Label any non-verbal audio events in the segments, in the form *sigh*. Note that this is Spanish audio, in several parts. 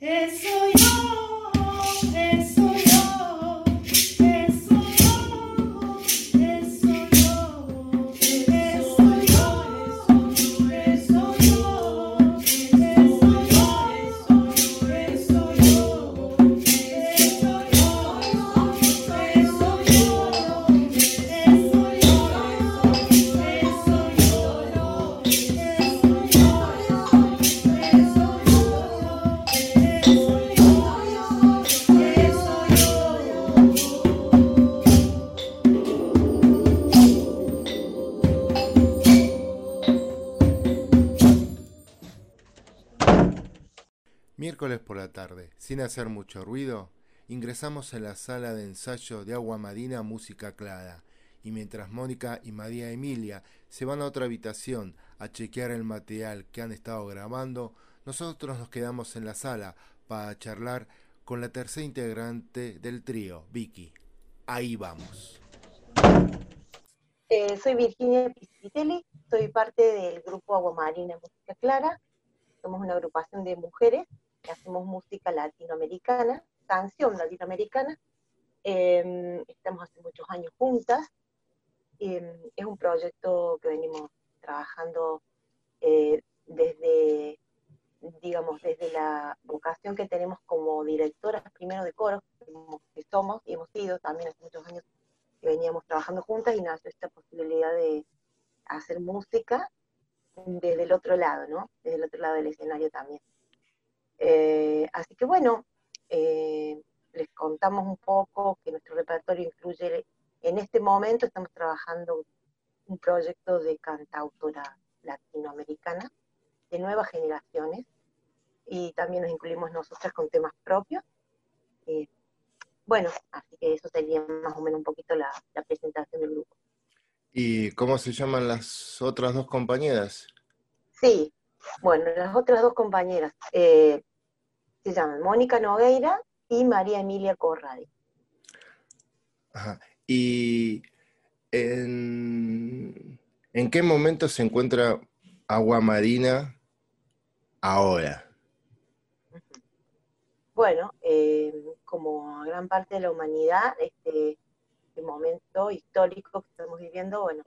Eso Sin hacer mucho ruido, ingresamos en la sala de ensayo de Agua Marina Música Clara, y mientras Mónica y María Emilia se van a otra habitación a chequear el material que han estado grabando, nosotros nos quedamos en la sala para charlar con la tercera integrante del trío, Vicky. Ahí vamos. Eh, soy Virginia Piscitelli, soy parte del grupo Agua Marina Música Clara. Somos una agrupación de mujeres hacemos música latinoamericana, canción latinoamericana. Em, estamos hace muchos años juntas. Em, es un proyecto que venimos trabajando eh, desde, digamos, desde la vocación que tenemos como directoras primero de coros, que somos y hemos sido también hace muchos años que veníamos trabajando juntas y nació esta posibilidad de hacer música desde el otro lado, ¿no? Desde el otro lado del escenario también. Eh, así que bueno, eh, les contamos un poco que nuestro repertorio incluye, en este momento estamos trabajando un proyecto de cantautora latinoamericana de nuevas generaciones y también nos incluimos nosotras con temas propios. Eh, bueno, así que eso sería más o menos un poquito la, presentación del grupo. ¿Y cómo se llaman las otras dos compañeras? Sí, bueno, las otras dos compañeras se llaman Mónica Nogueira y María Emilia Corradi. Ajá. ¿Y en, qué momento se encuentra agua marina ahora? Bueno, eh, como gran parte de la humanidad, este, este, momento histórico que estamos viviendo, bueno,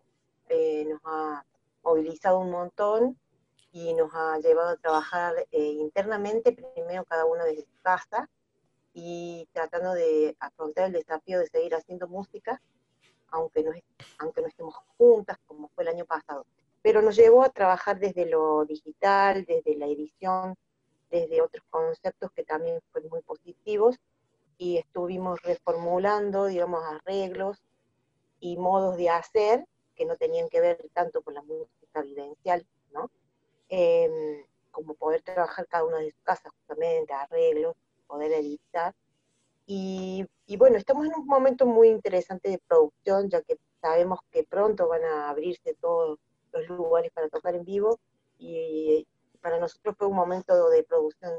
eh, nos ha movilizado un montón y nos ha llevado a trabajar eh, internamente, primero cada uno desde su casa y tratando de afrontar el desafío de seguir haciendo música, aunque no, aunque no estemos juntas como fue el año pasado. Pero nos llevó a trabajar desde lo digital, desde la edición, desde otros conceptos que también fueron muy positivos y estuvimos reformulando, digamos, arreglos y modos de hacer que no tenían que ver tanto con la música vivencial, ¿no? Em, como poder trabajar cada uno de sus casas, justamente, arreglos, poder editar. Y, bueno, estamos en un momento muy interesante de producción, ya que sabemos que pronto van a abrirse todos los lugares para tocar en vivo y para nosotros fue un momento de producción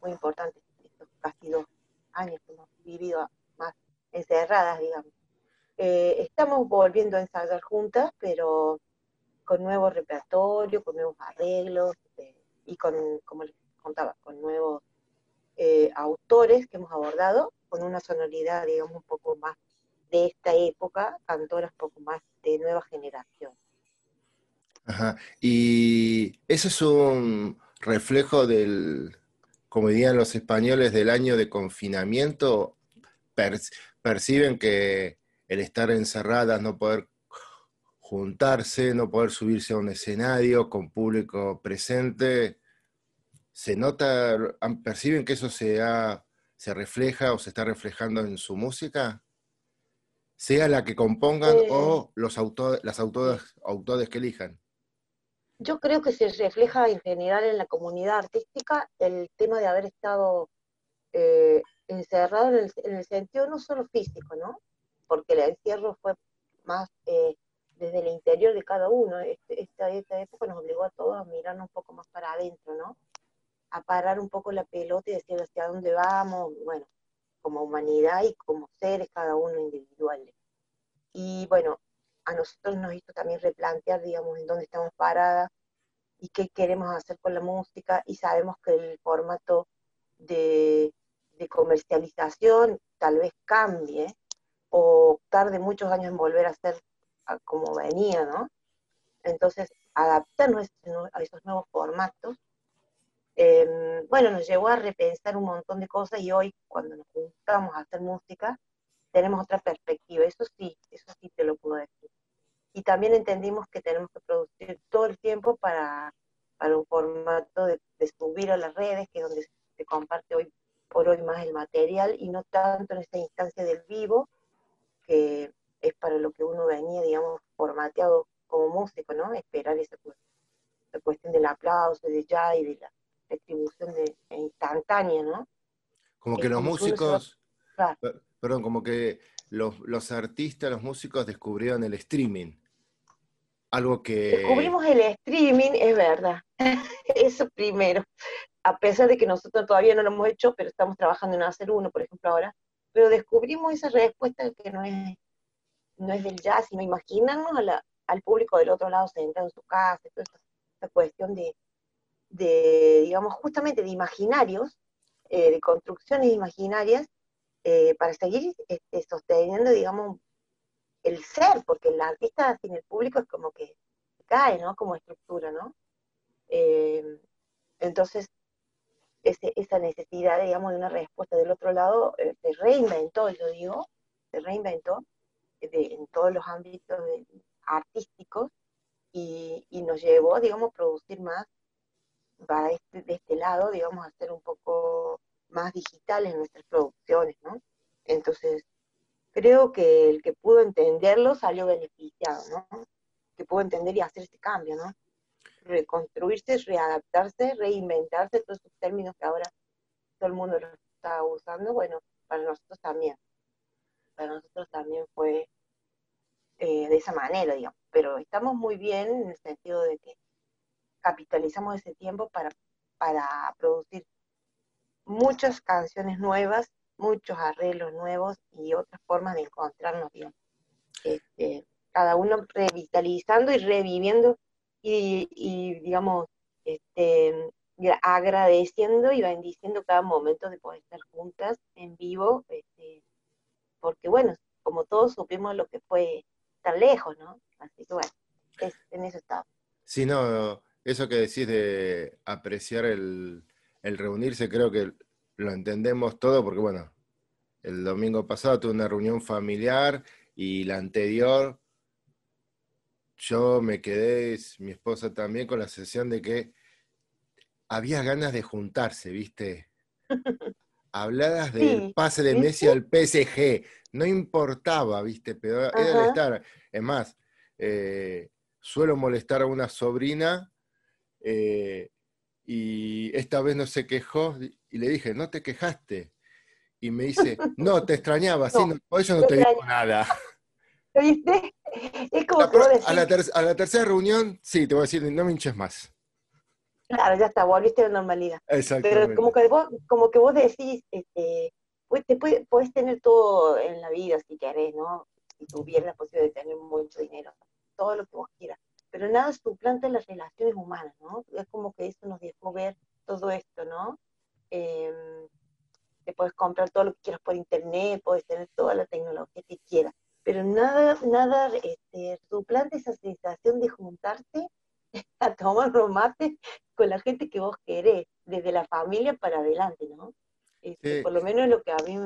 muy importante, estos casi dos años que hemos vivido más encerradas, digamos. Eh, estamos volviendo a ensayar juntas, pero con nuevo repertorio, con nuevos arreglos eh, y con, como les contaba, con nuevos eh, autores que hemos abordado, con una sonoridad, digamos, un poco más de esta época, cantoras un poco más de nueva generación. Ajá. Y ese es un reflejo del, como dirían los españoles, del año de confinamiento. perciben que el estar encerradas, no poder juntarse, no poder subirse a un escenario con público presente, se nota, perciben que eso se, se refleja o se está reflejando en su música, sea la que compongan o los autores, las autores, autores que elijan. Yo creo que se refleja en general en la comunidad artística el tema de haber estado eh, encerrado en el, sentido no solo físico, ¿no? Porque el encierro fue más eh, desde el interior de cada uno. Este, esta, esta época nos obligó a todos a mirar un poco más para adentro, ¿no? A parar un poco la pelota y decir hacia dónde vamos, bueno, como humanidad y como seres cada uno individuales. Y bueno, a nosotros nos hizo también replantear, digamos, en dónde estamos paradas y qué queremos hacer con la música y sabemos que el formato de, comercialización tal vez cambie o tarde muchos años en volver a ser como venía, ¿no? Entonces, adaptarnos a esos nuevos formatos, em, bueno, nos llevó a repensar un montón de cosas y hoy cuando nos juntamos a hacer música, tenemos otra perspectiva, eso sí, eso sí te lo puedo decir. Y también entendimos que tenemos que producir todo el tiempo para, para un formato de, subir a las redes, que es donde se comparte hoy por hoy más el material y no tanto en esta instancia del vivo, que es para lo que uno venía, digamos, formateado como músico, ¿no? Esperar esa, cuestión del aplauso, de ya y de la retribución de, instantánea, ¿no? Como que los músicos, perdón, como que los, los, artistas, los músicos descubrieron el streaming. Algo que... Descubrimos el streaming, es verdad. *laughs* Eso primero. A pesar de que nosotros todavía no lo hemos hecho, pero estamos trabajando en hacer uno, por ejemplo, ahora. Pero descubrimos esa respuesta que no es, no es del jazz, sino imaginarnos al público del otro lado sentado en su casa, toda esta, cuestión de, de, digamos, justamente de imaginarios, eh, de construcciones imaginarias, eh, para seguir este, sosteniendo, digamos, el ser, porque el artista sin el público es como que cae, ¿no? Como estructura, ¿no? Eh, entonces, esa necesidad, digamos, de una respuesta del otro lado se reinventó, yo digo, se reinventó en todos los ámbitos artísticos y, nos llevó, digamos, a producir más para este, de este lado, digamos, a ser un poco más digitales nuestras producciones, ¿no? Entonces, creo que el que pudo entenderlo salió beneficiado, ¿no? Que pudo entender y hacer este cambio, ¿no? Reconstruirse, readaptarse, reinventarse, todos esos términos que ahora todo el mundo lo está usando, bueno, para nosotros también. Para nosotros también fue eh, de esa manera, digamos. Pero estamos muy bien en el sentido de que capitalizamos ese tiempo para, para producir muchas canciones nuevas, muchos arreglos nuevos y otras formas de encontrarnos bien. Este, cada uno revitalizando y reviviendo y, digamos, este, agradeciendo y bendiciendo cada momento de poder estar juntas en vivo, este, porque bueno, como todos supimos lo que fue estar lejos, ¿no? Así que bueno, en eso estamos. Sí, no, eso que decís de apreciar el, el reunirse creo que lo entendemos todo porque, bueno, el domingo pasado tuve una reunión familiar y la anterior yo me quedé, mi esposa también, con la sensación de que había ganas de juntarse, ¿viste? *laughs* Habladas del pase de Messi al PSG, no importaba, ¿viste? Pero era el estar. Es más, eh, suelo molestar a una sobrina eh, y esta vez no se quejó y le dije, no te quejaste. Y me dice, no, te *laughs* extrañaba, sí, por eso no te digo nada. ¿Viste? *laughs* Es como a, la a la tercera reunión, sí, te voy a decir, no me hinches más. Claro, ya está, volviste a la normalidad. Pero como que vos, como que vos decís, este, pues, te puedes tener todo en la vida si querés, ¿no? Si tuvieras la posibilidad de tener mucho dinero, todo lo que vos quieras pero nada suplanta las relaciones humanas, ¿no? Es como que eso nos dejó ver todo esto, ¿no? Eh, te puedes comprar todo lo que quieras por internet, puedes tener toda la tecnología que quieras, pero nada, nada este, suplanta esa sensación de juntarte *laughs* a tomar un mate con la gente que vos querés, desde la familia para adelante, ¿no? Este, por lo menos lo que a mí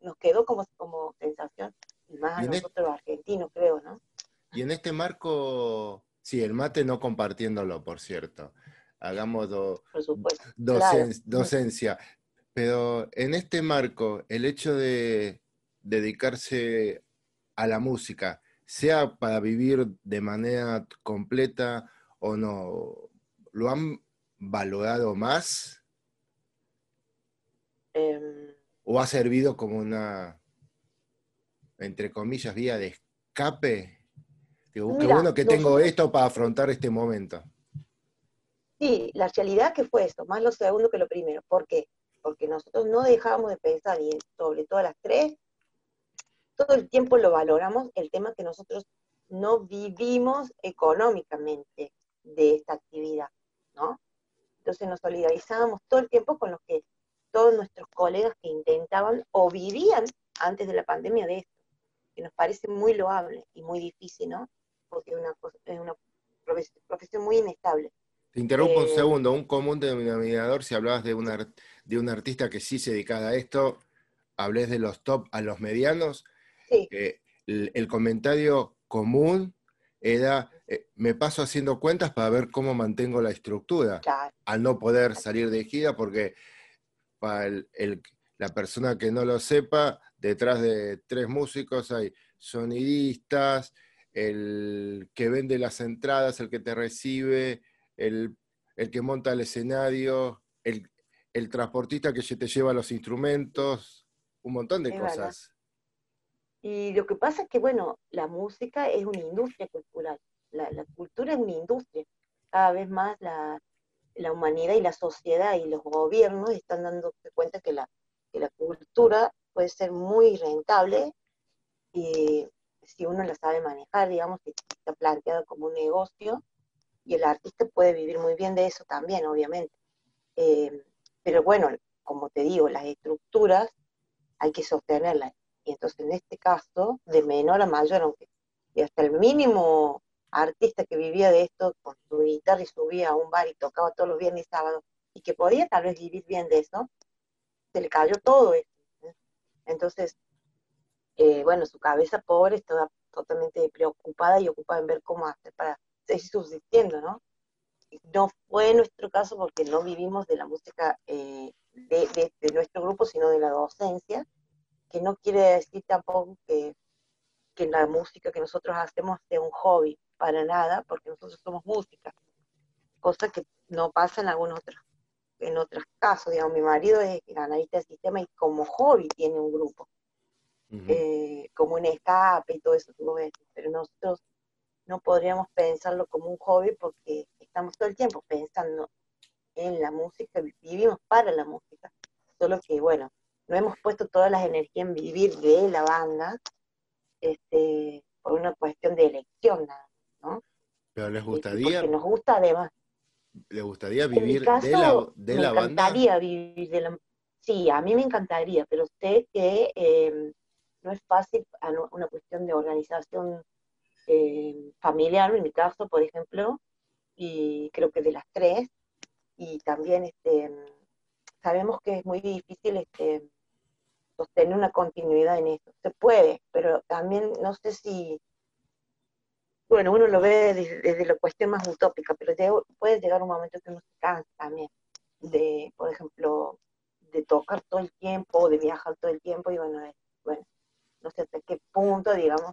nos quedó como, como sensación, más a nosotros los argentinos, creo, ¿no? Y en este marco Sí, el mate no compartiéndolo, por cierto. Hagamos docencia. Pero en este marco, el hecho de dedicarse a la música, sea para vivir de manera completa o no, ¿lo han valorado más? Em. ¿O ha servido como una, entre comillas, vía de escape? Digo, qué bueno que tengo esto para afrontar este momento. Sí, la realidad que fue eso, más lo segundo que lo primero. ¿Por qué? Porque nosotros no dejábamos de pensar, y sobre todo las tres, todo el tiempo lo valoramos, el tema que nosotros no vivimos económicamente de esta actividad, ¿no? Entonces nos solidarizábamos todo el tiempo con los que todos nuestros colegas que intentaban o vivían antes de la pandemia de esto, que nos parece muy loable y muy difícil, ¿no? Porque es una, es una profesión muy inestable. Te interrumpo un eh, segundo, un común denominador, si hablabas de, una, de un artista que sí se dedicaba a esto, hables de los top a los medianos, sí. el, comentario común era, eh, me paso haciendo cuentas para ver cómo mantengo la estructura, al no poder salir de gira, porque para la persona que no lo sepa, detrás de tres músicos hay sonidistas, el que vende las entradas, el que te recibe, el, que monta el escenario, el, transportista que te lleva los instrumentos, un montón de cosas. Y lo que pasa es que, bueno, la música es una industria cultural, la, cultura es una industria. Cada vez más la, humanidad y la sociedad y los gobiernos están dándose cuenta que la, que la cultura puede ser muy rentable y si uno la sabe manejar, digamos, que está planteado como un negocio y el artista puede vivir muy bien de eso también, obviamente. Eh, pero bueno, como te digo, las estructuras hay que sostenerlas. Y entonces en este caso, de menor a mayor, aunque y hasta el mínimo artista que vivía de esto con su guitarra y subía a un bar y tocaba todos los viernes y sábados, y que podía tal vez vivir bien de eso, se le cayó todo eso. Entonces, eh, bueno, su cabeza pobre estaba totalmente preocupada y ocupada en ver cómo hacer para seguir subsistiendo, ¿no? No fue nuestro caso porque no vivimos de la música eh, de, nuestro grupo, sino de la docencia, que no quiere decir tampoco que, que la música que nosotros hacemos sea un hobby, para nada, porque nosotros somos música, cosa que no pasa en algunos otros en otros casos, digamos, mi marido es analista del sistema y como hobby tiene un grupo, eh, como un escape y todo eso, pero nosotros no podríamos pensarlo como un hobby porque estamos todo el tiempo pensando en la música, vivimos para la música, solo que bueno, no hemos puesto todas las energías en vivir de la banda, este, por una cuestión de elección nada, ¿no? Pero les gustaría. Porque nos gusta además. ¿Les gustaría vivir de la, de la banda? Me encantaría vivir de la Sí, a mí me encantaría, pero sé que eh, no es fácil, una cuestión de organización eh, familiar, en mi caso, por ejemplo, y creo que de las tres, y también este, sabemos que es muy difícil este, sostener una continuidad en esto. Se puede, pero también no sé si, bueno, uno lo ve desde, la cuestión más utópica, pero puede llegar un momento que uno se cansa también de, por ejemplo, de tocar todo el tiempo, de viajar todo el tiempo, y bueno, bueno, no sé hasta qué punto, digamos,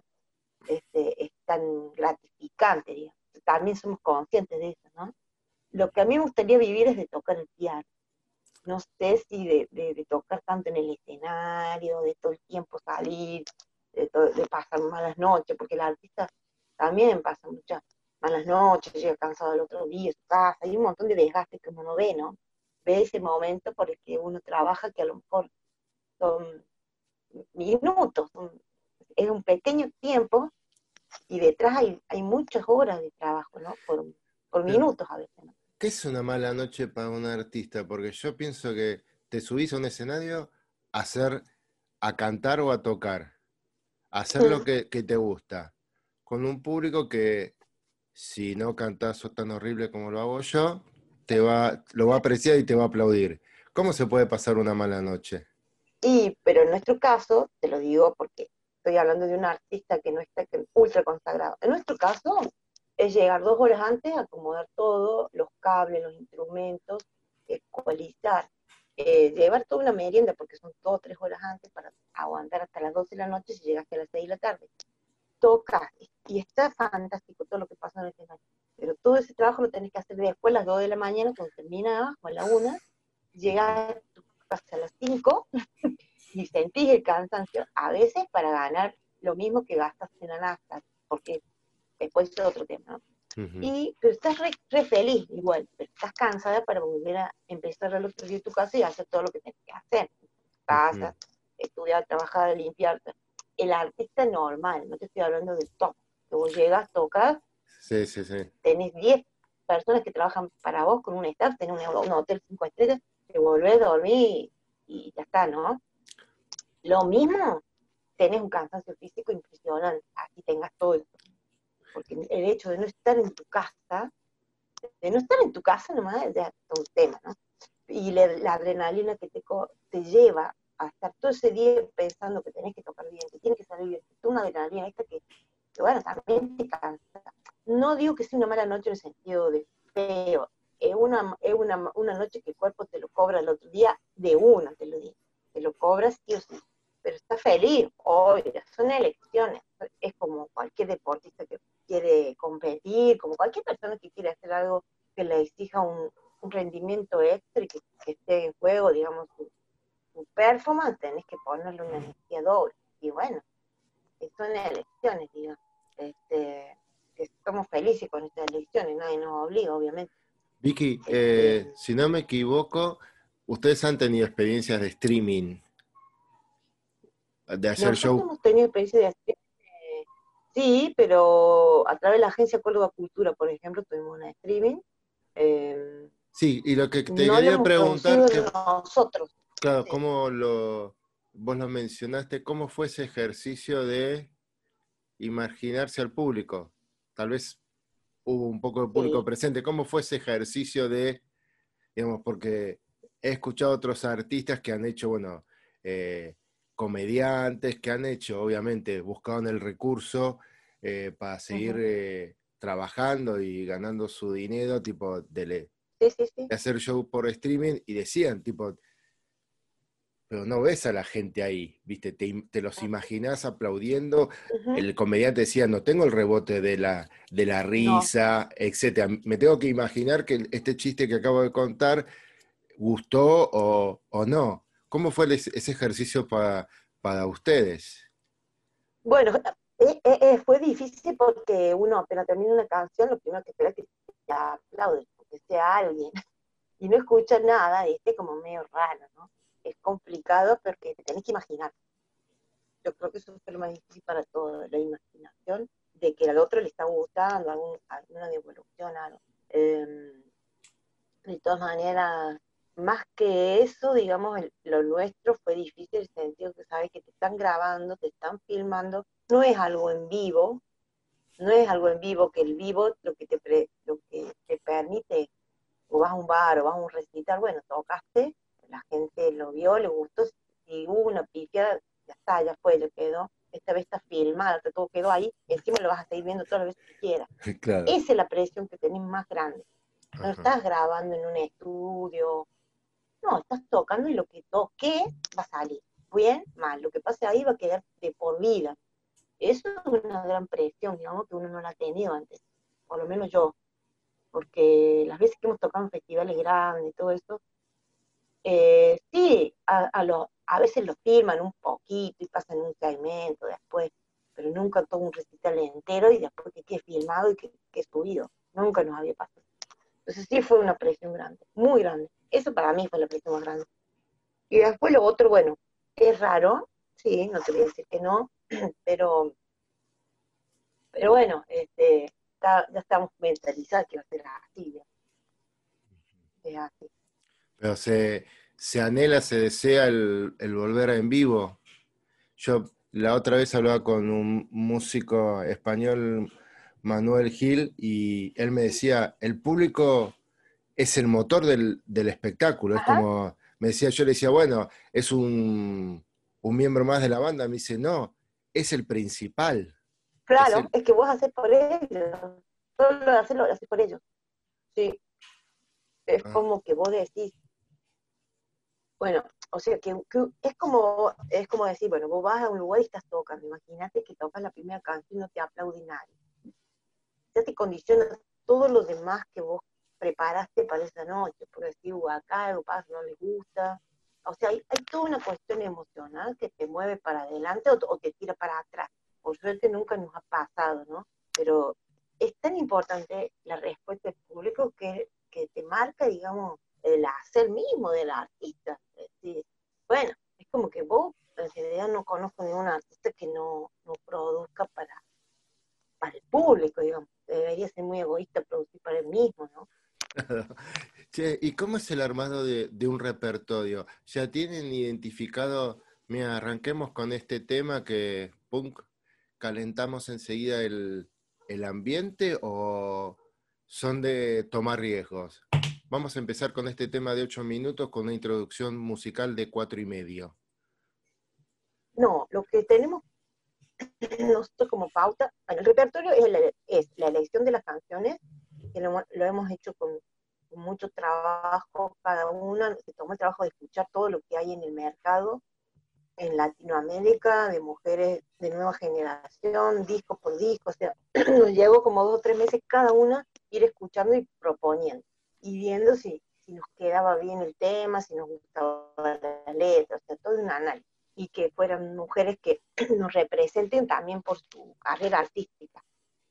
este, es tan gratificante, digamos. También somos conscientes de eso, ¿no? Lo que a mí me gustaría vivir es de tocar el piano. No sé si de, tocar tanto en el escenario, de todo el tiempo salir, de, pasar malas noches, porque el artista también pasa muchas malas noches, llega cansado el otro día, su casa, hay un montón de desgaste que uno no ve, ¿no? Ve ese momento por el que uno trabaja que a lo mejor son minutos, es un pequeño tiempo y detrás hay, hay muchas horas de trabajo, ¿no? Por, por minutos a veces, ¿no? ¿Qué es una mala noche para un artista? Porque yo pienso que te subís a un escenario a hacer, a cantar o a tocar, a hacer lo *laughs* que, te gusta, con un público que si no cantás tan horrible como lo hago yo, te va, lo va a apreciar y te va a aplaudir. ¿Cómo se puede pasar una mala noche? Y, pero en nuestro caso, te lo digo porque estoy hablando de un artista que no está ultra consagrado. En nuestro caso, es llegar dos horas antes, acomodar todo, los cables, los instrumentos, ecualizar, eh, llevar toda una merienda, porque son dos o tres horas antes para aguantar hasta las 12 de la noche si llegaste a las 6 de la tarde. Toca, y está fantástico todo lo que pasa en el escenario. Pero todo ese trabajo lo tenés que hacer después, a las 2 de la mañana, cuando termina, o a la 1, llegas a tu casa a las 5 *laughs* y sentís el cansancio, a veces para ganar lo mismo que gastas en la nafta, porque después es otro tema, ¿no? y, pero estás re, feliz igual, pero estás cansada para volver a empezar otro día tu casa y hacer todo lo que tienes que hacer. Casa, estudiar, trabajar, limpiar. El artista normal, no te estoy hablando del top. Que vos llegas, tocas, sí, sí, sí. tenés 10 personas que trabajan para vos con un staff, tenés un, hotel 5 estrellas, te volvés a dormir y ya está, ¿no? Lo mismo, tenés un cansancio físico impresionante, aquí tengas todo esto. Porque el hecho de no estar en tu casa, de no estar en tu casa nomás es un tema, ¿no? Y la, adrenalina que te, te lleva a estar todo ese día pensando que tenés que tocar bien, que tiene que salir bien, una adrenalina esta que, bueno, también te cansa. No digo que sea una mala noche en el sentido de feo, es una, es una, una noche que el cuerpo te lo cobra el otro día de una, te lo digo, te lo cobras sí o sí, pero está feliz, oye, son elecciones, es como cualquier deportista que quiere competir, como cualquier persona que quiere hacer algo que le exija un, rendimiento extra y que, esté en juego, digamos, su, performance, tenés que ponerle una energía doble. Y bueno, son elecciones, digamos. Este, estamos felices con estas elecciones, nadie nos obliga, obviamente. Vicky, este, eh, si no me equivoco, ustedes han tenido experiencias de streaming, de hacer show. Hemos tenido experiencias de streaming, sí, pero a través de la agencia Córdoba Cultura, por ejemplo, tuvimos una streaming. Em, sí, y lo que te quería preguntar. nosotros. Claro, ¿cómo lo, vos lo mencionaste, cómo fue ese ejercicio de imaginarse al público? Tal vez hubo un poco de público presente. ¿Cómo fue ese ejercicio de, digamos, porque he escuchado otros artistas que han hecho, bueno, eh, comediantes, que han hecho, obviamente, buscaban el recurso eh, para seguir eh, trabajando y ganando su dinero, tipo, de, de hacer show por streaming, y decían, tipo, pero no ves a la gente ahí, ¿viste? Te, los imaginás aplaudiendo. El comediante decía, no tengo el rebote de la, de la risa, etcétera. Me tengo que imaginar que este chiste que acabo de contar gustó o, no. ¿Cómo fue ese ejercicio para, para ustedes? Bueno, eh, eh, eh, fue difícil porque uno apenas termina una canción, lo primero que espera es que te aplaude, que sea alguien. Y no escucha nada, y esté como medio raro, ¿no? Es complicado porque te tenés que imaginar. Yo creo que eso es lo más difícil para todo, la imaginación de que al otro le está gustando, algún, alguna devolución, algo. Em, de todas maneras, más que eso, digamos, lo nuestro fue difícil el sentido que sabes que te están grabando, te están filmando, no es algo en vivo, no es algo en vivo, que el vivo lo que te, lo que te permite, o vas a un bar o vas a un recital, bueno, tocaste, la gente lo vio, le gustó, si hubo una pifia, ya está, ya fue, le quedó, esta vez está filmada, todo quedó ahí, encima lo vas a seguir viendo todas las veces que quieras. *laughs* Esa es la presión que tenés más grande. No estás grabando en un estudio, no, estás tocando y lo que toque va a salir. Bien, mal, lo que pase ahí va a quedar de por vida. Eso es una gran presión, digamos, que uno no la ha tenido antes, por lo menos yo, porque las veces que hemos tocado en festivales grandes y todo eso, eh, sí, a, a veces lo firman un poquito y pasan un segmento después, pero nunca todo un recital entero y después que quede filmado y que quede subido. Nunca nos había pasado. Entonces sí fue una presión grande, muy grande. Eso para mí fue la presión más grande. Y después lo otro, bueno, es raro, sí, no te voy a decir que no, *clears throat* pero, pero bueno, este, ya estamos mentalizados que va a ser así. Es así. Pero se, anhela, se desea el, volver en vivo. Yo la otra vez hablaba con un músico español, Manuel Gil, y él me decía, el público es el motor del, espectáculo. Es como, me decía, yo le decía, bueno, es un, miembro más de la banda. Me dice, no, es el principal. Claro, es, que vos haces por ellos. Solo hacerlo, lo haces por ellos. Sí. Es ah. como que vos decís, bueno, o sea, que, es, como, es como decir, bueno, vos vas a un lugar y estás tocando, imagínate que tocas la primera canción y no te aplaude nadie. Ya te condiciona todo lo demás que vos preparaste para esa noche, por decir, acá algo pasa, no les gusta. O sea, hay, toda una cuestión emocional que te mueve para adelante o, te tira para atrás. Por suerte nunca nos ha pasado, ¿no? Pero es tan importante la respuesta del público que, que te marca, digamos, el hacer mismo del artista. bueno, es como que vos, en realidad no conozco ningún artista que no, no produzca para, para el público, digamos. Debería ser muy egoísta producir para él mismo, ¿no? *laughs* che, ¿y cómo es el armado de, un repertorio? ¿Ya tienen identificado, mira, arranquemos con este tema que, punk, calentamos enseguida el, el ambiente o son de tomar riesgos? Vamos a empezar con este tema de ocho minutos con una introducción musical de cuatro y medio. No, lo que tenemos nosotros como pauta, bueno, el repertorio es la, elección de las canciones, que lo, hemos hecho con, mucho trabajo, cada una se tomó el trabajo de escuchar todo lo que hay en el mercado en Latinoamérica, de mujeres de nueva generación, disco por disco, o sea, *clears throat* nos llevó como dos o tres meses cada una ir escuchando y proponiendo, y viendo si, si nos quedaba bien el tema, si nos gustaba la letra, o sea, todo un análisis y que fueran mujeres que *clears throat* nos representen también por su carrera artística,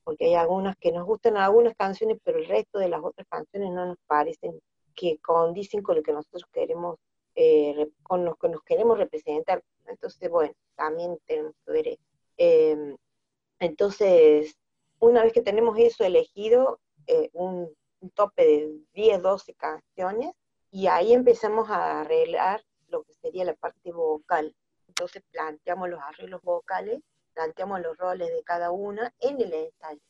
porque hay algunas que nos gustan algunas canciones, pero el resto de las otras canciones no nos parecen que condicen con lo que nosotros queremos, eh, con lo que nos queremos representar. Entonces, bueno, también tenemos que ver eso. Em, entonces, una vez que tenemos eso elegido, eh, un, un tope de 10, 12 canciones, y ahí empezamos a arreglar lo que sería la parte vocal entonces planteamos los arreglos vocales, planteamos los roles de cada una en el ensayo.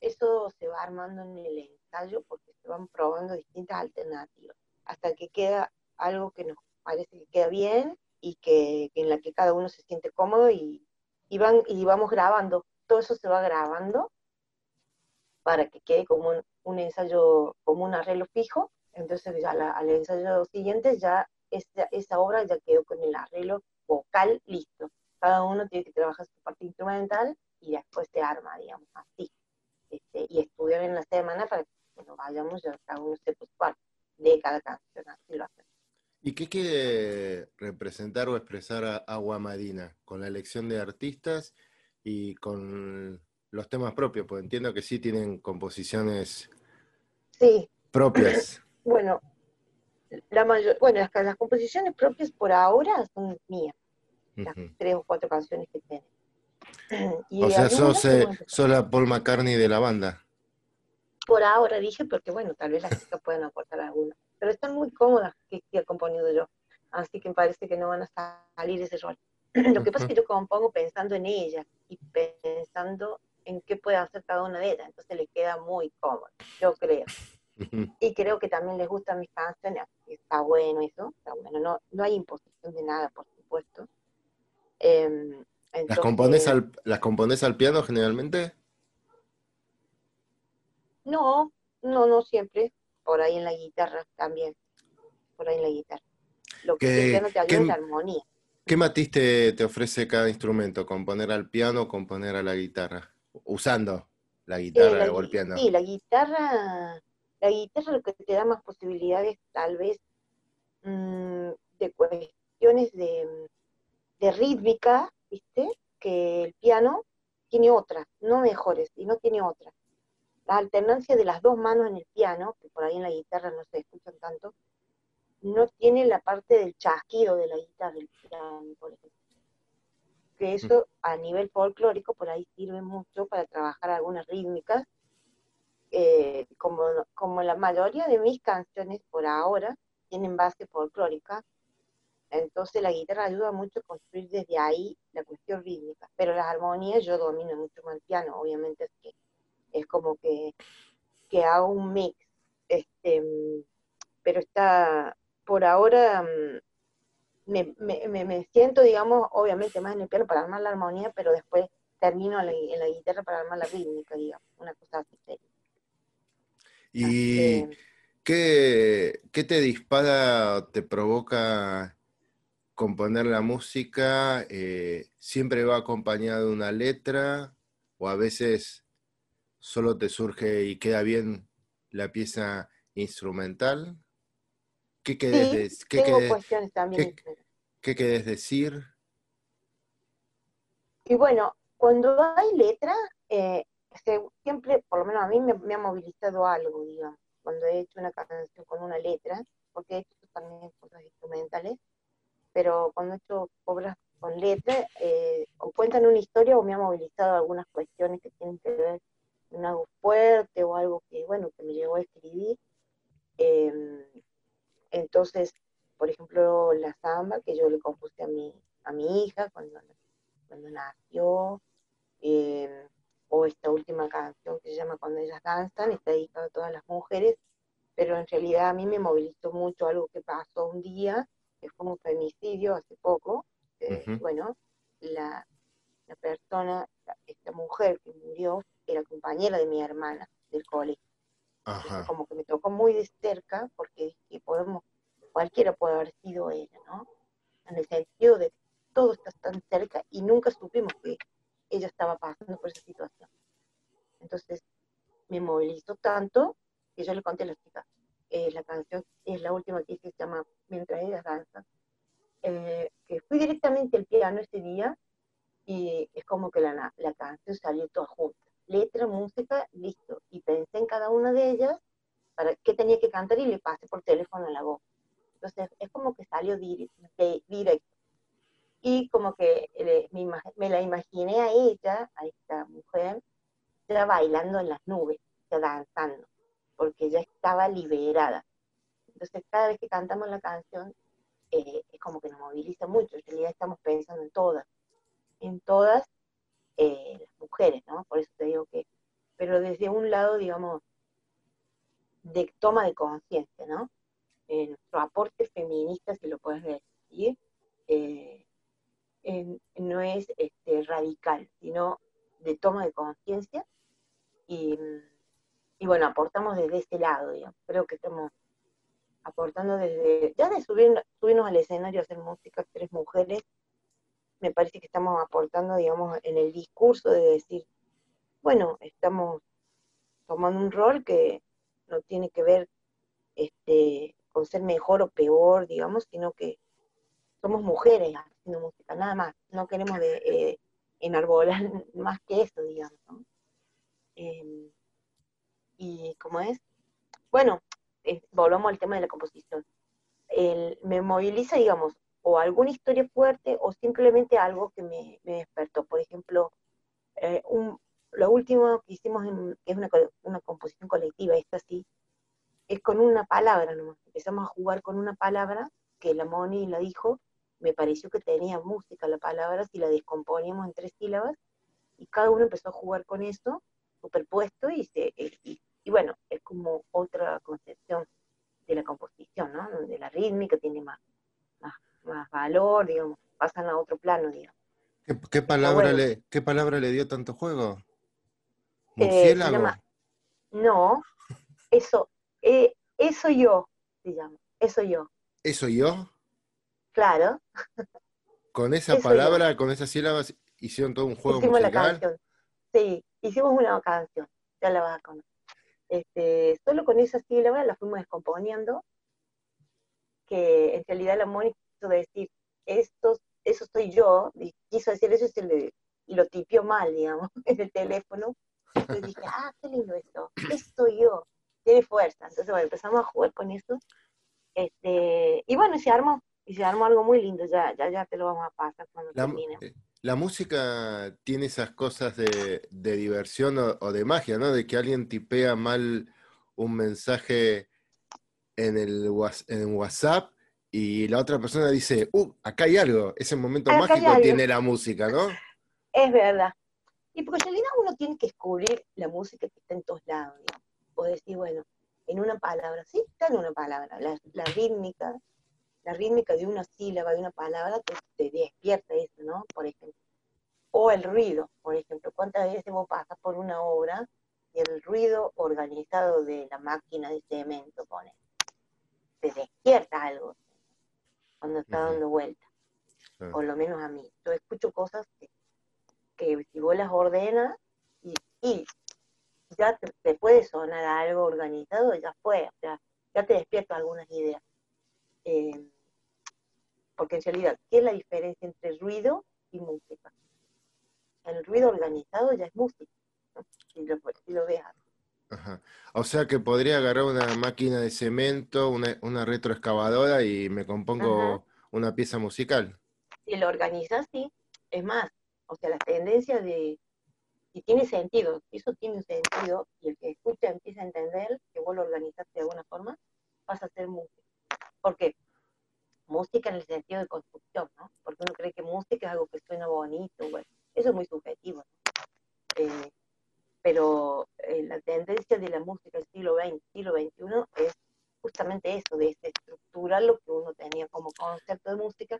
Eso se va armando en el ensayo porque se van probando distintas alternativas, hasta que queda algo que nos parece que queda bien y que, en la que cada uno se siente cómodo y, van, y vamos grabando. Todo eso se va grabando para que quede como ensayo, como un arreglo fijo. Entonces ya al ensayo siguiente ya esa, esa obra ya quedó con el arreglo vocal, listo. Cada uno tiene que trabajar su parte instrumental y después se arma, digamos, así. Este, y estudiar en la semana para que cuando vayamos ya cada uno sepa su parte de cada canción, así lo hacemos. ¿Y qué quiere representar o expresar a Agua Marina con la elección de artistas y con los temas propios? Pues entiendo que sí tienen composiciones sí. propias. *clears throat* bueno, la mayor, bueno, las, las, composiciones propias por ahora son mías, las tres o cuatro canciones que tienen. *clears throat* o sea, sos, eh, la Paul McCartney de la banda. Por ahora dije, porque bueno, tal vez las *laughs* chicas puedan aportar alguna, pero están muy cómodas que, he componido yo, así que me parece que no van a salir ese rol. *clears throat* Lo que pasa es que yo compongo pensando en ellas y pensando en qué puede hacer cada una de ellas, entonces le queda muy cómodo, yo creo. Y creo que también les gustan mis canciones, está bueno eso, está bueno, no, no hay imposición de nada, por supuesto. Em, ¿Las, compones al, ¿Las compones al piano generalmente? No, no, no siempre, por ahí en la guitarra también, por ahí en la guitarra. Lo que el piano te ayuda es la armonía. ¿Qué matiz te, te ofrece cada instrumento? ¿Componer al piano o componer a la guitarra? Usando la guitarra o el piano. Sí, la guitarra la guitarra lo que te da más posibilidades tal vez mm, de cuestiones de, rítmica, ¿viste? Que el piano tiene otras, no mejores, y no tiene otras. La alternancia de las dos manos en el piano, que por ahí en la guitarra no se escuchan tanto, no tiene la parte del chasquido de la guitarra del piano, por ejemplo. Que eso a nivel folclórico por ahí sirve mucho para trabajar algunas rítmicas eh, como, como la mayoría de mis canciones por ahora tienen base folclórica, entonces la guitarra ayuda mucho a construir desde ahí la cuestión rítmica, pero las armonías yo domino mucho más el piano, obviamente es que es como que, que hago un mix, este, pero está, por ahora mm, me, me, me, siento, digamos, obviamente más en el piano para armar la armonía, pero después termino en la, en la guitarra para armar la rítmica, digamos, una cosa así. ¿Y qué, te dispara, te provoca componer la música? Eh, ¿Siempre va acompañada de una letra? ¿O a veces solo te surge y queda bien la pieza instrumental? ¿Qué querés, qué qué, decir? Y bueno, cuando hay letra, eh, siempre, por lo menos a mí, me, ha movilizado algo, digamos, cuando he hecho una canción con una letra, porque he hecho también cosas instrumentales, pero cuando he hecho obras con letra, eh, o cuentan una historia o me ha movilizado algunas cuestiones que tienen que ver con algo fuerte o algo que, bueno, que me llegó a escribir. Em, entonces, por ejemplo, la samba que yo le compuse a mi, a mi hija cuando, cuando nació, em, o esta última canción que se llama Cuando ellas danzan, está dedicada a todas las mujeres, pero en realidad a mí me movilizó mucho algo que pasó un día, que fue un femicidio hace poco. Bueno, la, la persona, esta mujer que murió, era compañera de mi hermana del colegio. Como que me tocó muy de cerca, porque podemos, cualquiera puede haber sido ella, ¿no? En el sentido de que todo está tan cerca y nunca supimos que ella estaba pasando por esa situación. Entonces, me movilizó tanto que yo le conté a las chicas. Eh, la canción es la última que hice, se llama Mientras ellas danzan. Eh, que fui directamente al piano ese día y es como que la, la canción salió toda junta. Letra, música, listo. Y pensé en cada una de ellas para qué tenía que cantar y le pasé por teléfono a la voz. Entonces, es como que salió directo y como que me, la imaginé a ella, a esta mujer, ya bailando en las nubes, ya danzando, porque ya estaba liberada. Entonces cada vez que cantamos la canción eh, es como que nos moviliza mucho, en realidad estamos pensando en todas, en todas eh, las mujeres, ¿no? Por eso te digo que, pero desde un lado, digamos, de toma de conciencia, ¿no? Eh, nuestro aporte feminista, si lo puedes decir, eh, no es este, radical, sino de toma de conciencia. Y, bueno, aportamos desde ese lado, digamos. Creo que estamos aportando desde, ya de subir, subirnos al escenario a hacer música, tres mujeres, me parece que estamos aportando, digamos, en el discurso de decir, bueno, estamos tomando un rol que no tiene que ver este, con ser mejor o peor, digamos, sino que somos mujeres haciendo música, nada más. No queremos de, eh, enarbolar *laughs* más que eso, digamos. Em, y como es, bueno, volvamos al tema de la composición. me moviliza, digamos, o alguna historia fuerte o simplemente algo que me, despertó. Por ejemplo, eh, lo último que hicimos, que es una, una composición colectiva, esta sí, es con una palabra nomás. Empezamos a jugar con una palabra que la Moni la dijo me pareció que tenía música la palabra si la descomponíamos en tres sílabas y cada uno empezó a jugar con eso superpuesto y, se, y, bueno, es como otra concepción de la composición, ¿no? Donde la rítmica tiene más, valor, digamos, pasan a otro plano, digamos. ¿Qué, palabra, le, ¿qué palabra le dio tanto juego? Eh, ¿Murciélago? no, eso, eh, eso yo, se llama, eso yo. ¿Eso yo? Claro. Con esa palabra, con esas sílabas, hicieron todo un juego hicimos La canción. Sí, hicimos una canción, ya la vas a conocer. Este, solo con esas sílabas la fuimos descomponiendo, que en realidad la Mónica quiso decir, esto, eso soy yo, y quiso decir eso y, se le, y lo tipió mal, digamos, *laughs* en el teléfono. Entonces dije, ah, qué lindo esto, esto soy yo, tiene fuerza. Entonces, bueno, empezamos a jugar con eso. Este, y bueno, se armó, y se armó algo muy lindo, ya, ya, ya te lo vamos a pasar cuando la, termine. Eh, la música tiene esas cosas de, diversión o, de magia, ¿no? De que alguien tipea mal un mensaje en el en WhatsApp y la otra persona dice, uh, acá hay algo. Ese momento mágico tiene la música, ¿no? Es verdad. Y porque en realidad uno tiene que descubrir la música que está en todos lados, ¿no? O decir, bueno, en una palabra, sí, está en una palabra, la, la rítmica, la rítmica de una sílaba, de una palabra, pues te despierta eso, ¿no? Por ejemplo. O el ruido, por ejemplo. ¿Cuántas veces vos pasas por una obra y el ruido organizado de la máquina de cemento, pone, te despierta algo cuando está dando vuelta? Por lo menos a mí. Yo escucho cosas que, si vos las ordenas y, ya te, puede sonar algo organizado, ya fue, o sea, ya te despierta algunas ideas. Eh, porque en realidad, ¿qué es la diferencia entre ruido y música? El ruido organizado ya es música, si, lo, si lo ves Ajá. O sea que podría agarrar una máquina de cemento, una, retroexcavadora y me compongo una pieza musical. Si lo organizas, sí. Es más, o sea, la tendencia de, si tiene sentido, si eso tiene sentido, y el que escucha empieza a entender que vos lo organizaste de alguna forma, pasa a ser música. ¿Por qué? Música en el sentido de construcción, ¿no? Porque uno cree que música es algo que suena bonito, bueno, eso es muy subjetivo. Eh, pero eh, la tendencia de la música del siglo XX, siglo XXI es justamente eso, de estructurar lo que uno tenía como concepto de música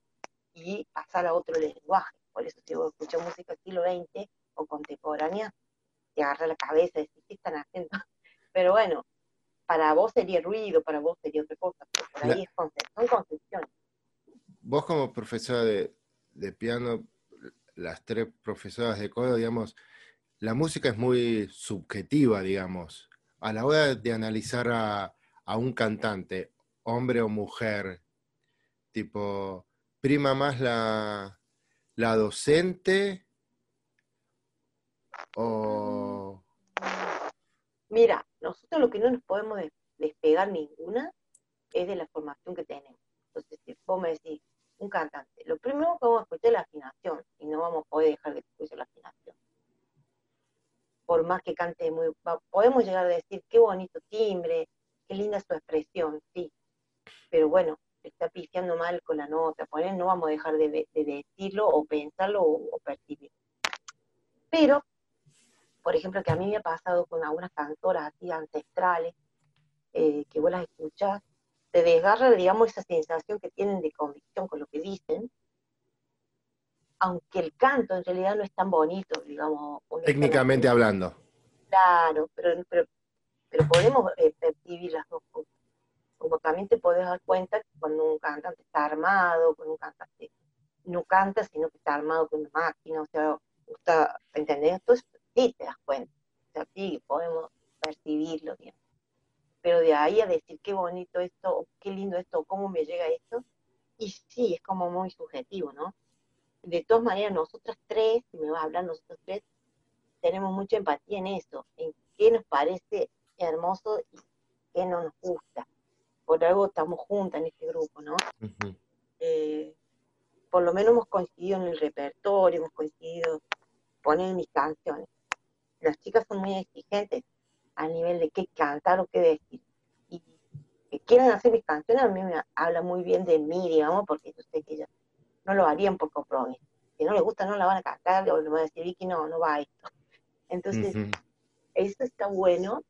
y pasar a otro lenguaje. Por eso si vos escuchas música del siglo XX o contemporánea, te agarra la cabeza y decís, ¿qué están haciendo? *laughs* Pero bueno, para vos sería ruido, para vos sería otra cosa, pero por ahí es son concepciones. Vos como profesora de, de piano, las tres profesoras de coro, digamos, la música es muy subjetiva, digamos. A la hora de analizar a, un cantante, hombre o mujer, tipo, prima más la, la docente o... Mira, nosotros lo que no nos podemos despegar ninguna es de la formación que tenemos. Entonces, si vos me decís, un cantante, lo primero que vamos a escuchar es la afinación, y no vamos a poder dejar de escuchar la afinación. Por más que cante muy, podemos llegar a decir, qué bonito timbre, qué linda su expresión, sí, pero bueno, está pifiando mal con la nota, por no vamos a dejar de, decirlo o pensarlo o, percibirlo. Pero, por ejemplo, que a mí me ha pasado con algunas cantoras así ancestrales, eh, que vos las escuchás, te desgarra, digamos, esa sensación que tienen de convicción con lo que dicen, aunque el canto en realidad no es tan bonito, digamos. Técnicamente hablando. Claro, pero, pero pero podemos eh, percibir las dos cosas. Como también te puedes dar cuenta que cuando un cantante está armado, cuando un cantante no canta, sino que está armado con una máquina, o sea, gusta, ¿entendés? Entonces sí te das cuenta, o sea, sí podemos percibirlo, bien. Pero de ahí a decir qué bonito esto, qué lindo esto, cómo me llega esto, y sí, es como muy subjetivo, ¿no? De todas maneras, nosotras tres, si me vas a hablar nosotros tres, tenemos mucha empatía en eso, en qué nos parece hermoso y que no nos gusta. Por algo estamos juntas en este grupo, ¿no? Eh, por lo menos hemos coincidido en el repertorio, hemos coincidido poner mis canciones. Las chicas son muy exigentes a nivel de qué cantar o qué decir. Y que quieran hacer mis canciones a mí me habla muy bien de mí, digamos, porque yo sé que ellas no lo harían por compromiso. Si no les gusta, no la van a cantar, o le van a decir, Vicky, no, no va a esto. Entonces, eso está bueno,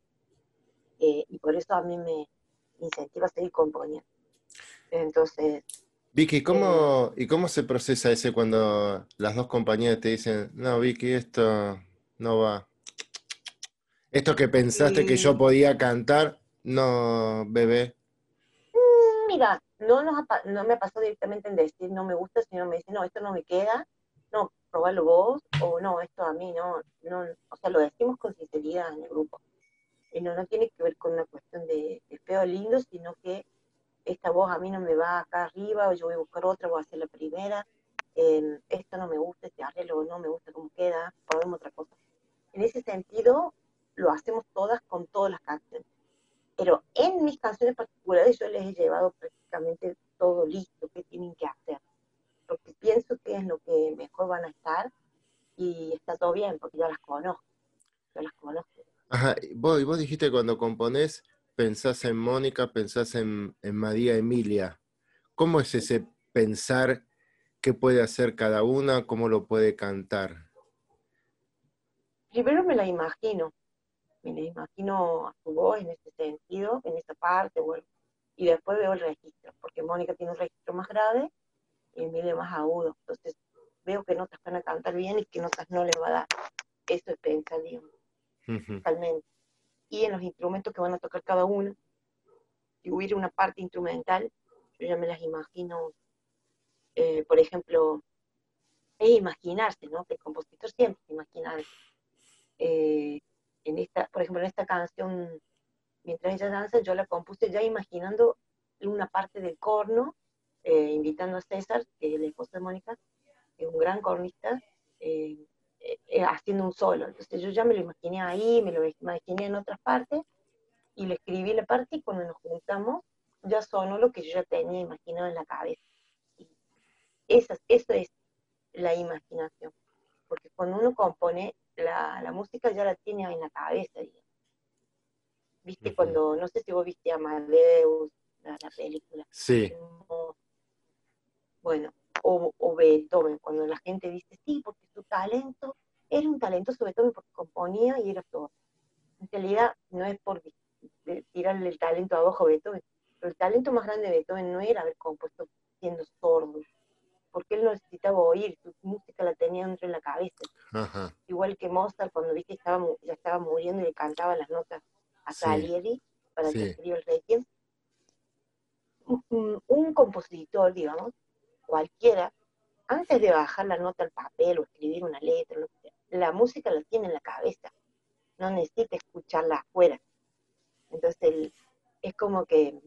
eh, y por eso a mí me incentiva a seguir componiendo. Entonces... Vicky, ¿cómo, eh, ¿y cómo se procesa ese cuando las dos compañeras te dicen, no, Vicky, esto no va? Esto que pensaste que yo podía cantar, no, bebé. Mm, mira, no, nos no me ha pasado directamente en decir no me gusta, sino me dicen, no, esto no me queda, no, probalo vos, o no, esto a mí no, no, o sea, lo decimos con sinceridad en el grupo no, no tiene que ver con una cuestión de, feo o lindo, sino que esta voz a mí no me va acá arriba, o yo voy a buscar otra, voy a hacer la primera, esto no me gusta, este arreglo no me gusta cómo queda, probemos otra cosa. En ese sentido, lo hacemos todas con todas las canciones. Pero en mis canciones particulares yo les he llevado prácticamente todo listo que tienen que hacer. Porque pienso que es lo que mejor van a estar y está todo bien, porque yo las conozco. Yo las conozco Ajá, vos, vos dijiste cuando componés pensás en Mónica, pensás en, María Emilia. ¿Cómo es ese pensar qué puede hacer cada una, cómo lo puede cantar? Primero me la imagino, me la imagino a su voz en ese sentido, en esa parte, bueno, y después veo el registro, porque Mónica tiene un registro más grave y Emilia más agudo, entonces veo que notas van a cantar bien y que notas no les va a dar. Eso es pensar, digamos totalmente. Y en los instrumentos que van a tocar cada uno, si hubiera una parte instrumental, yo ya me las imagino, eh, por ejemplo, es imaginarse, ¿no? Que el compositor siempre se imagina eh, en esta, por ejemplo, en esta canción, mientras ella danza, yo la compuse ya imaginando una parte del corno, eh, invitando a César, que es el esposo de Mónica, que es un gran cornista, eh, haciendo un solo. Entonces yo ya me lo imaginé ahí, me lo imaginé en otras partes, y le escribí la parte y cuando nos juntamos ya sonó lo que yo ya tenía imaginado en la cabeza. Y eso es la imaginación, porque cuando uno compone, la, la música ya la tiene en la cabeza. Viste, cuando, no sé si vos viste Amadeus, la, película. Sí. Bueno, o, o, Beethoven, cuando la gente dice, sí, porque su talento, era un talentoso Beethoven porque componía y era todo. En realidad no es por tirarle el talento abajo a Beethoven, pero el talento más grande de Beethoven no era haber compuesto siendo sordo, porque él no necesitaba oír, su música la tenía dentro de la cabeza. Igual que Mozart, cuando viste estaba, ya estaba muriendo y le cantaba las notas a Salieri para que escriba el Requiem. Un, un, compositor, digamos, cualquiera, antes de bajar la nota al papel o escribir una letra, la música la tiene en la cabeza, no necesita escucharla afuera. Entonces, es como que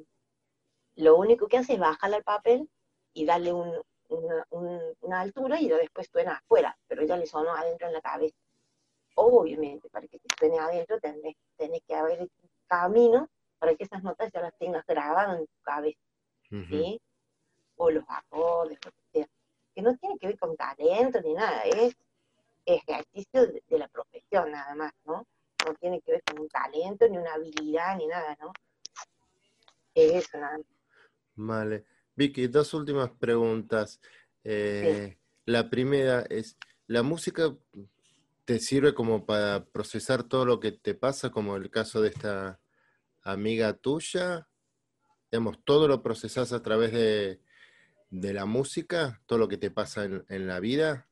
lo único que hace es bajarla al papel y darle un, una, altura y después suena afuera, pero ya le sonó adentro en la cabeza. Obviamente, para que te suene adentro tenés, que haber un camino para que esas notas ya las tengas grabadas en tu cabeza, ¿sí? O los acordes, lo que sea. Que no tiene que ver con talento ni nada, es ejercicio de, de la profesión nada más, ¿no? No tiene que ver con un talento, ni una habilidad, ni nada, ¿no? Es eso nada más. Vale. Vicky, dos últimas preguntas. Eh, la primera es, ¿la música te sirve como para procesar todo lo que te pasa, como el caso de esta amiga tuya? Digamos, ¿todo lo procesas a través de, la música? ¿Todo lo que te pasa en, la vida?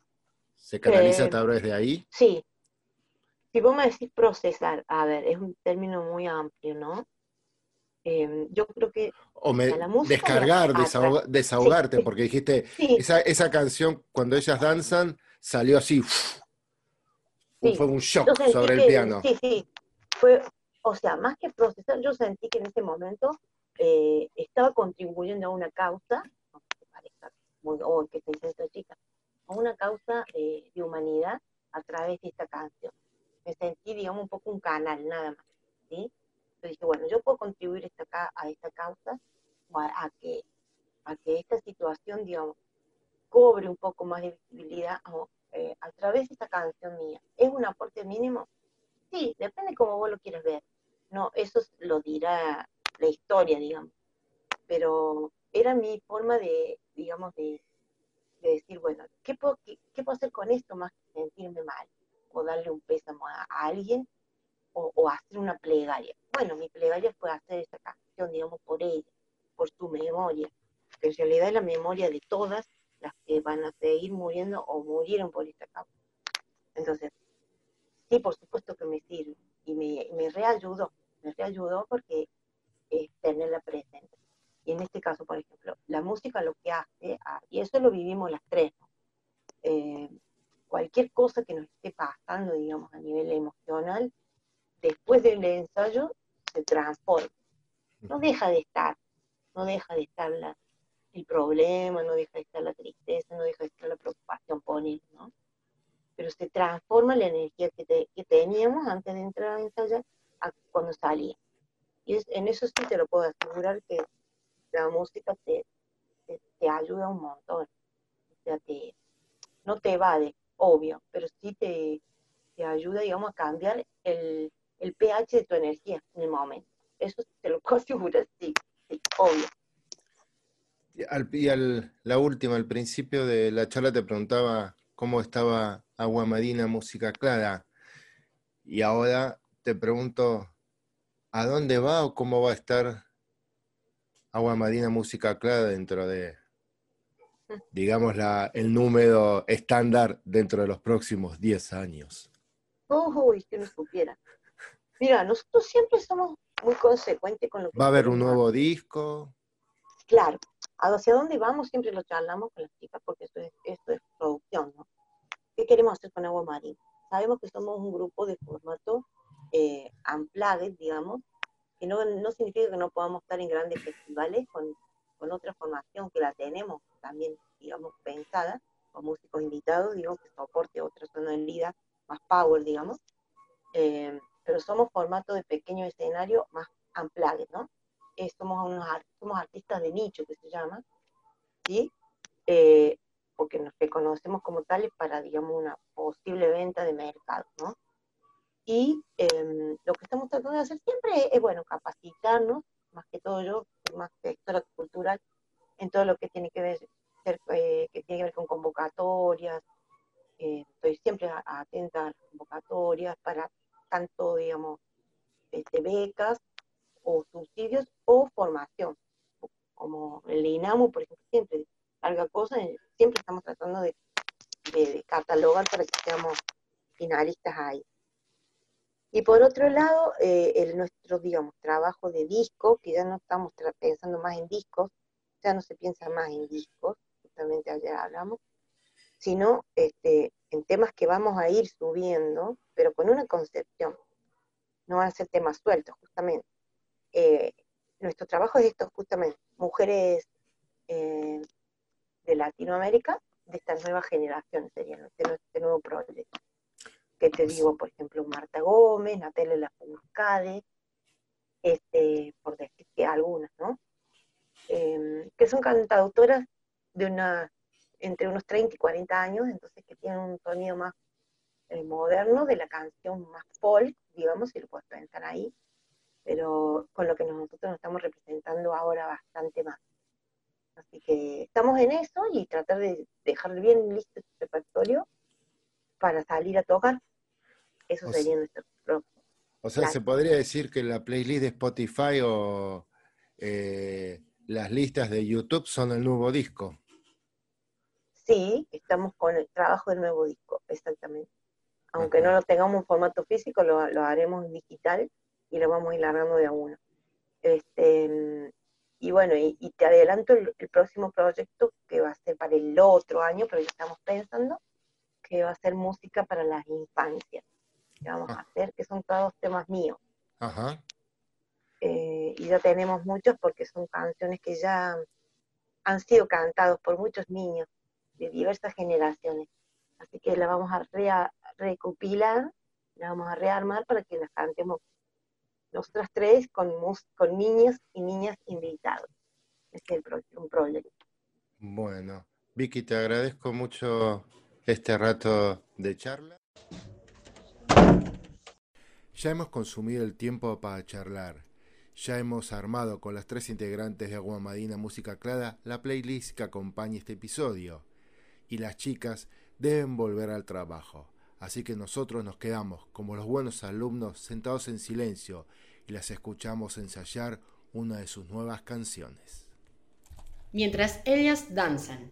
¿Se canaliza a eh, través de ahí? Sí. Si vos me decís procesar, a ver, es un término muy amplio, ¿no? Em, yo creo que o descargar, desahogarte, porque dijiste, esa, esa, canción cuando ellas danzan salió así, fue un shock sobre el piano. Sí, sí, fue, o sea, más que procesar, yo sentí que en ese momento eh, estaba contribuyendo a una causa, no que parezca muy, oh, que se chica, a una causa de humanidad a través de esta canción. Me sentí, digamos, un poco un canal, nada más, ¿sí? Dije, bueno, yo puedo contribuir esta, a esta causa, a, que, a que esta situación, digamos, cobre un poco más de visibilidad eh, a través de esta canción mía. ¿Es un aporte mínimo? Sí, depende cómo vos lo quieras ver. No, eso lo dirá la historia, digamos. Pero era mi forma de, digamos, de, decir, bueno, ¿qué puedo, qué, puedo hacer con esto más que sentirme mal? O darle un pésamo a alguien o, hacer una plegaria. Bueno, mi plegaria fue hacer esa canción, digamos, por ella, por su memoria, que en realidad es la memoria de todas las que van a seguir muriendo o murieron por esta causa. Entonces, sí, por supuesto que me sirve y me, me reayudó, me reayudó porque es tenerla presente. Y en este caso, por ejemplo, la música lo que hace, ah, y eso lo vivimos las tres, eh, cualquier cosa que nos esté pasando, digamos, a nivel emocional, después del ensayo se transforma. No deja de estar, no deja de estar el problema, no deja de estar la tristeza, no deja de estar la preocupación por él, ¿no? Pero se transforma la energía que, teníamos antes de entrar a ensayar a cuando salía. Y en eso sí te lo puedo asegurar que la música te, te, ayuda un montón. O sea, te, no te evade, obvio, pero sí te, te ayuda, digamos, a cambiar el, el pH de tu energía en el momento. Eso te lo puedo asegurar, sí, obvio. Y, al, la última, al principio de la charla te preguntaba cómo estaba Agua Marina Música Clara. Y ahora te pregunto, ¿a dónde va o cómo va a estar Agua Marina Música Clara dentro de, *laughs* digamos, la, el número estándar dentro de los próximos 10 años? Uy, que no supiera. Mira, nosotros siempre somos muy consecuentes con lo que... ¿Va a haber un nuevo disco? Claro, hacia dónde vamos siempre lo charlamos con las chicas porque esto es, esto es producción, ¿no? ¿Qué queremos hacer con Agua Marina? Sabemos que somos un grupo de formato eh, digamos, que no, no significa que no podamos estar en grandes festivales con, con otra formación que la tenemos también, digamos, pensada, con músicos invitados, digamos, que soporte otra zona de vida, más power, digamos. Eh, pero somos formato de pequeño escenario más amplio, ¿no? Eh, somos, unos, somos artistas de nicho, que se llama, ¿sí? Eh, porque nos reconocemos como tales para, digamos, una posible venta de mercado, ¿no? Y em, lo que estamos tratando de hacer siempre es, bueno, capacitarnos más que todo yo, más gestora cultural, en todo lo que tiene que ver, eh, que tiene que ver con convocatorias. Eh, estoy siempre atenta a las convocatorias para tanto, digamos, este, becas o subsidios o formación. Como el INAMU, por ejemplo, siempre larga cosa, siempre estamos tratando de, de catalogar para que seamos finalistas ahí. Y por otro lado, eh, el, nuestro, digamos, trabajo de disco, que ya no estamos pensando más en discos, ya no se piensa más en discos, justamente ayer hablamos, sino este, en temas que vamos a ir subiendo, pero con una concepción. No van a ser temas sueltos, justamente. Eh, nuestro trabajo es esto, justamente, mujeres eh, de Latinoamérica, de estas nuevas generaciones, sería este, este nuevo proyecto que te digo, por ejemplo, Marta Gómez, Natalia Lafourcade, este, por decir que algunas, ¿no? Em, que son cantautoras de una, entre unos 30 y 40 años, entonces que tienen un sonido más eh, moderno de la canción más folk, digamos, si lo puedes pensar ahí, pero con lo que nosotros nos estamos representando ahora bastante más. Así que estamos en eso y tratar de dejar bien listo este repertorio para salir a tocar. Eso sería nuestro O sea, se podría decir que la playlist de Spotify o eh, las listas de YouTube son el nuevo disco. Sí, estamos con el trabajo del nuevo disco, exactamente. Aunque no lo tengamos en formato físico, lo, haremos digital y lo vamos a ir largando de a uno. Este, y bueno, y, te adelanto el, próximo proyecto que va a ser para el otro año, pero ya estamos pensando, que va a ser música para las infancias que vamos a hacer, que son todos temas míos. Ajá. Eh, y ya tenemos muchos porque son canciones que ya han sido cantados por muchos niños de diversas generaciones. Así que la vamos a recopilar, la vamos a rearmar para que las cantemos nosotras tres con, con niños y niñas invitados. Este es el próximo proyecto. Bueno, Vicky, te agradezco mucho este rato de charla. Ya hemos consumido el tiempo para charlar. Ya hemos armado con las tres integrantes de Aguamadina Música Clara la playlist que acompaña este episodio. Y las chicas deben volver al trabajo. Así que nosotros nos quedamos, como los buenos alumnos, sentados en silencio y las escuchamos ensayar una de sus nuevas canciones. Mientras ellas danzan.